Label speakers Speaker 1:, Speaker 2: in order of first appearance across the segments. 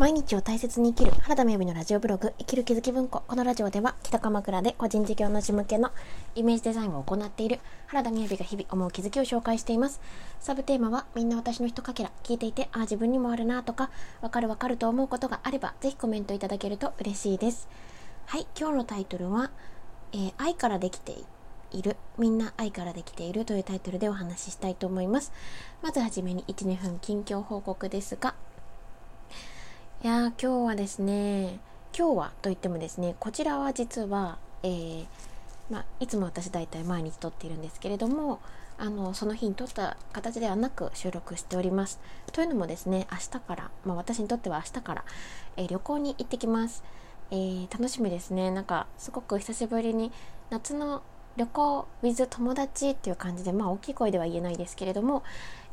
Speaker 1: 毎日を大切に生きる原田美由のラジオブログ生きる気づき文庫。このラジオでは北鎌倉で個人事業主向けのイメージデザインを行っている原田美由が日々思う気づきを紹介しています。サブテーマはみんな私のひとかけら。聞いていてああ自分にもあるなとかわかるわかると思うことがあればぜひコメントいただけると嬉しいです。はい今日のタイトルは、えー、愛からできているみんな愛からできているというタイトルでお話ししたいと思います。まずはじめに12分近況報告ですがいや今日はですね今日はといってもですねこちらは実は、えー、まあ、いつも私大体毎日撮っているんですけれどもあのその日に撮った形ではなく収録しております。というのもですね明日から、まあ、私にとっては明日から、えー、旅行に行ってきます、えー、楽しみですねなんかすごく久しぶりに夏の旅行 with 友達っていう感じでまあ大きい声では言えないですけれども、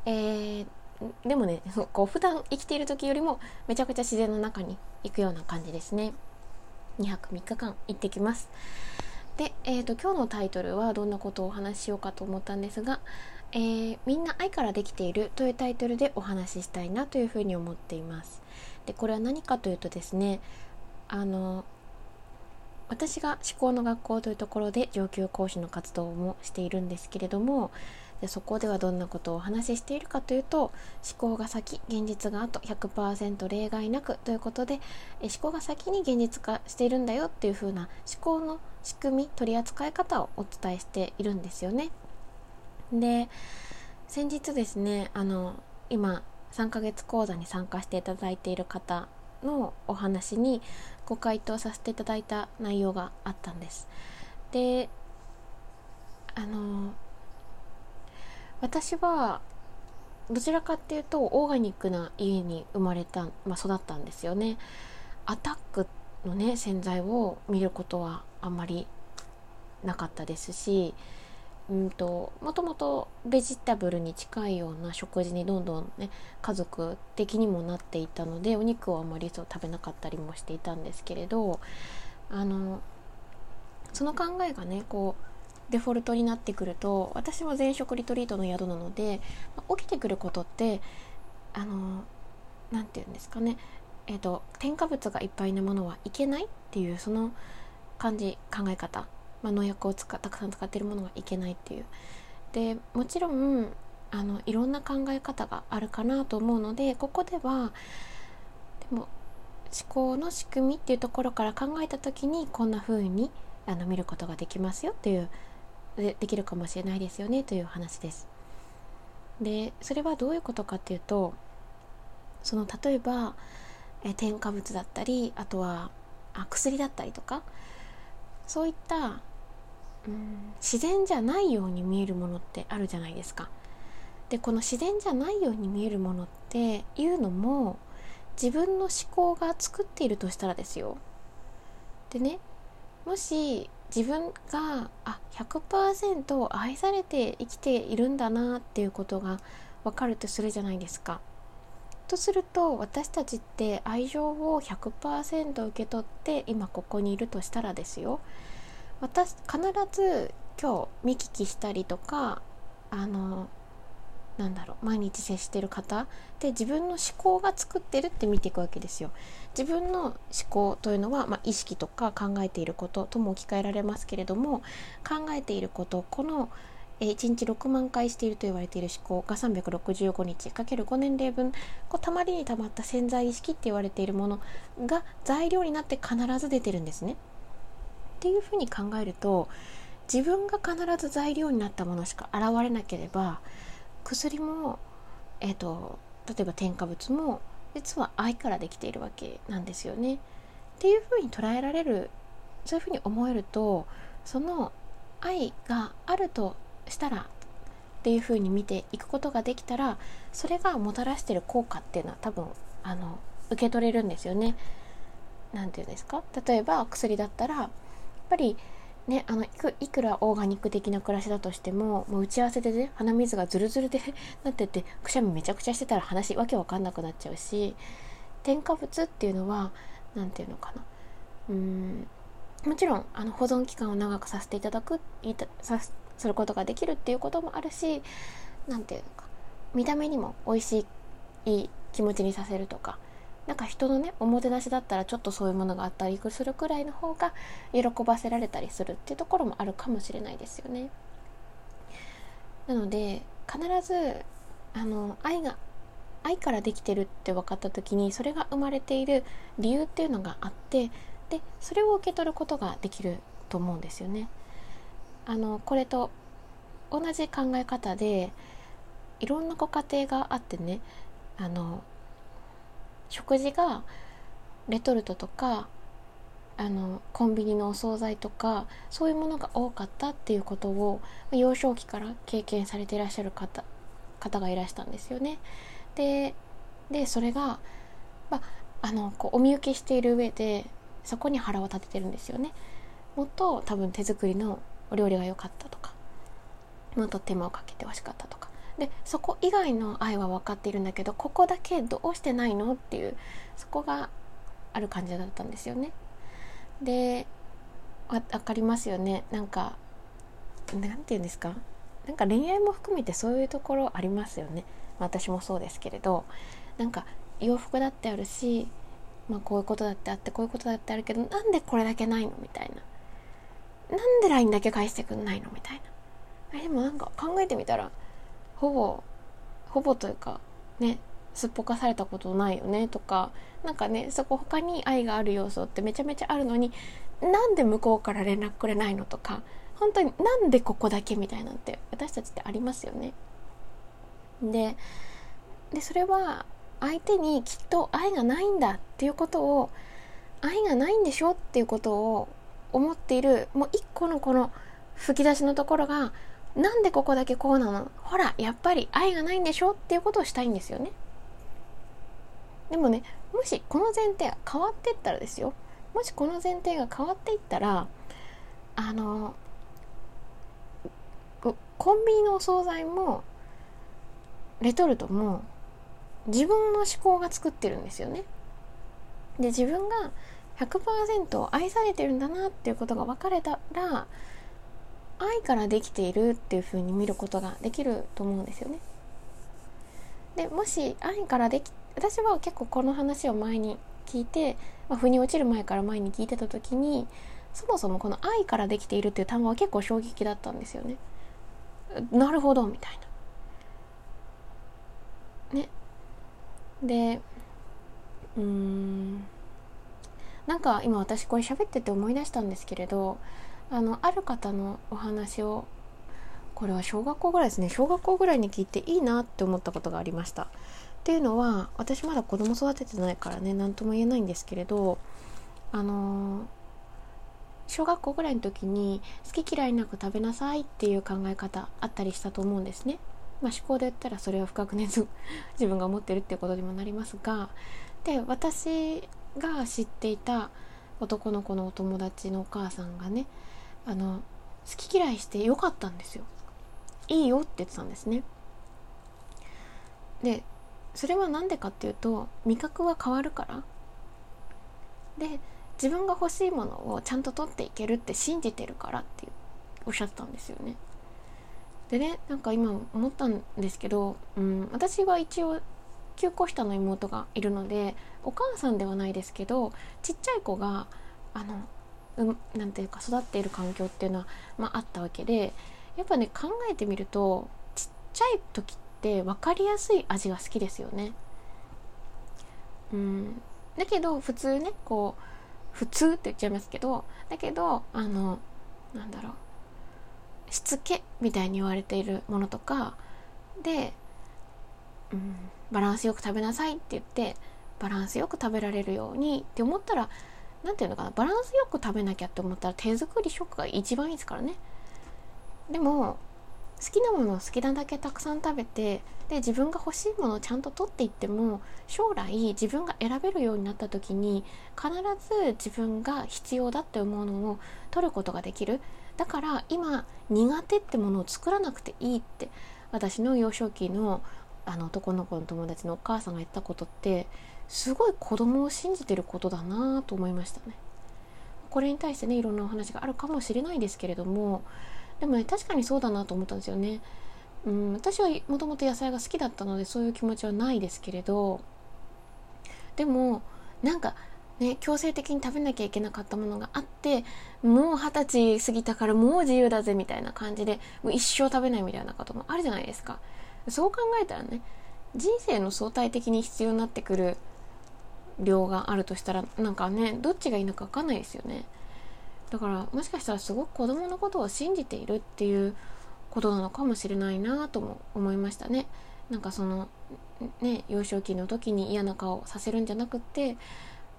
Speaker 1: えー、でもね こう普段生きている時よりもめちゃくちゃ自然の中に行くような感じですね。2泊3日間行ってきます。で、えーと、今日のタイトルはどんなことをお話ししようかと思ったんですが、えー、みんな愛からできているというタイトルでお話ししたいなというふうに思っています。でこれは何かというとですねあの私が思考の学校というところで上級講師の活動もしているんですけれどもでそこではどんなことをお話ししているかというと思考が先現実が後100%例外なくということで思考が先に現実化しているんだよっていう風な思考の仕組み取り扱い方をお伝えしているんですよね。で先日ですねあの今3ヶ月講座に参加していただいている方のお話にご回答させていただいた内容があったんです。であの私はどちらかっていうとオーガニックな家に生まれた、まあ、育ったんですよね。アタックのね洗剤を見ることはあんまりなかったですしうんともともとベジタブルに近いような食事にどんどんね家族的にもなっていたのでお肉をあんまりそう食べなかったりもしていたんですけれどあのその考えがねこうデフォルトになってくると私は全食リトリートの宿なので、まあ、起きてくることってあの何て言うんですかね。えーと、添加物がいっぱいなものはいけないっていうその感じ考え方、まあ、農薬を使たくさん使ってるものはいけないっていう。でもちろんあのいろんな考え方があるかなと思うのでここではでも思考の仕組みっていうところから考えた時にこんな風にあに見ることができますよっていうでできるかもしれないですよねという話です。でそれはどういうことかっていうとその例えばえ添加物だったりあとはあ薬だったりとかそういった、うん、自然じゃないように見えるものってあるじゃないですか。でこの自然じゃないように見えるものっていうのも自分の思考が作っているとしたらですよ。でねもし自分があ100%愛されて生きているんだなっていうことが分かるとするじゃないですか。とすると私たちって愛情を100%受け取って今ここにいるとしたらですよ私必ず今日見聞きしたりとかあのなんだろう毎日接してる方で自分の思考が作ってるって見ていくわけですよ。自分の思考というのは、まあ、意識とか考えていることとも置き換えられますけれども考えていることこの1日6万回していると言われている思考が365日かける5年齢分こうたまりにたまった潜在意識って言われているものが材料になって必ず出てるんですね。っていうふうに考えると自分が必ず材料になったものしか現れなければ薬も、えーと、例えば添加物も実は愛からできているわけなんですよね。っていうふうに捉えられるそういうふうに思えるとその愛があるとしたらっていうふうに見ていくことができたらそれがもたらしてる効果っていうのは多分あの受け取れるんですよね。何て言うんですか？例えば薬だったらやっぱりね、あのいくいくらオーガニック的な暮らしだとしてももう打ち合わせでね鼻水がズルズルで なっててくしゃみめちゃくちゃしてたら話わけわかんなくなっちゃうし添加物っていうのは何て言うのかな。うんもちろんあの保存期間を長くさせていただくいたさすることができるっていうこともあるし何て言うのか。見た目にも美味しいいい気持ちにさせるとかなんか人のねおもてなしだったらちょっとそういうものがあったりするくらいの方が喜ばせられたりするっていうところもあるかもしれないですよね。なので必ずあの愛が愛からできてるって分かった時にそれが生まれている理由っていうのがあってでそれを受け取ることができると思うんですよね。あのこれと同じ考え方でいろんなご家庭があってねあの食事がレトルトとかあのコンビニのお惣菜とかそういうものが多かったっていうことを幼少期から経験されていらっしゃる方方がいらしたんですよね。ででそれが、まあのこうお見受けしている上でそこに腹を立ててるんですよね。もっと多分手作りのお料理が良かったとかもっと手間をかけてほしかったとかでそこ以外の愛は分かっているんだけどここだけどうしてないのっていうそこがある感じだったんですよね。で分かりますよね。なんかなんて言うんですか？なんか恋愛も含めてそういうところありますよね。私もそうですけれど。なんか洋服だってあるし、まあ、こういうことだってあってこういうことだってあるけどなんでこれだけないのみたいな。なんで LINE だけ返してくんないのみたいな。でもなんか考えてみたらほぼほぼというかねすっぽかされたことないよねとか何かねそこ他に愛がある要素ってめちゃめちゃあるのになんで向こうから連絡くれないのとか本当になんでここだけみたいなんて私たちってありますよね。ででそれは相手にきっと愛がないんだっていうことを愛がないんでしょっていうことを思っているもう一個のこの吹き出しのところがなんでここだけこうなの？ほらやっぱり愛がないんでしょ？っていうことをしたいんですよね。でもねもしこの前提が変わっていったらですよ。もしこの前提が変わっていったらあのコンビニのお惣菜もレトルトも自分の思考が作ってるんですよね。で自分が100%愛されてるんだなっていうことが分かれたら愛からできているっていう風に見ることができると思うんですよね。でもし愛からでき私は結構この話を前に聞いて、まあ、腑に落ちる前から前に聞いてた時にそもそもこの愛からできているっていう単語は結構衝撃だったんですよね。なるほどみたいな。ね。でうーんなんか今私これ喋ってて思い出したんですけれどあのある方のお話をこれは小学校ぐらいですね小学校ぐらいに聞いていいなって思ったことがありました。っていうのは私まだ子供育ててないからね何とも言えないんですけれどあの小学校ぐらいの時に好き嫌いなく食べなさいっていう考え方あったりしたと思うんですね。まあ、思考で言ったらそれは深くね自分が思ってるっていうことにもなりますがで私が知っていた男の子のお友達のお母さんがねあの好き嫌いしてよかったんですよ。いいよって言ってたんですね。でそれは何でかっていうと味覚は変わるから。で自分が欲しいものをちゃんと取っていけるって信じてるからっておっしゃったんですよね。でねなんか今思ったんですけど、うん、私は一応9個下の妹がいるのでお母さんではないですけどちっちゃい子があのうん、なんていうか育っている環境っていうのは、まあ、あったわけでやっぱね考えてみるとちっちゃい時って分かりやすい味が好きですよね。うん、だけど普通ねこう普通って言っちゃいますけどだけどあのなんだろうしつけみたいに言われているものとかで、うん、バランスよく食べなさいって言ってバランスよく食べられるようにって思ったら何て言うのかなバランスよく食べなきゃって思ったら手作り食が一番いいですからね。でも好きなものを好きなだけたくさん食べてで自分が欲しいものをちゃんと取っていっても将来自分が選べるようになった時に必ず自分が必要だって思うのを取ることができる。だから今苦手ってものを作らなくていいって私の幼少期のあの男の子の友達のお母さんが言ったことってすごい子供を信じてることだなと思いましたね。これに対してねいろんなお話があるかもしれないですけれどもでもね確かにそうだなと思ったんですよね。うん、私はもともと野菜が好きだったのでそういう気持ちはないですけれどでもなんかね強制的に食べなきゃいけなかったものがあってもう二十歳過ぎたからもう自由だぜみたいな感じでもう一生食べないみたいなこともあるじゃないですかそう考えたらね人生の相対的に必要になってくる量があるとしたらなんかねどっちがいいのか分かんないですよねだからもしかしたらすごく子供のことを信じているっていうことなのかもしれないなとも思いましたねなんかそのね幼少期の時に嫌な顔させるんじゃなくって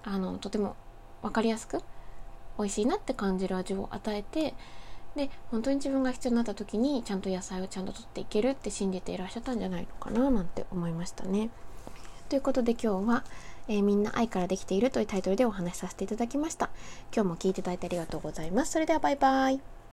Speaker 1: あのとても分かりやすく美味しいなって感じる味を与えてで本当に自分が必要になった時にちゃんと野菜をちゃんと取っていけるって信じていらっしゃったんじゃないのかななんて思いましたね。ということで今日は、えー、みんな愛からできているというタイトルでお話しさせていただきました。今日も聞いていただいてありがとうございます。それではバイバイ。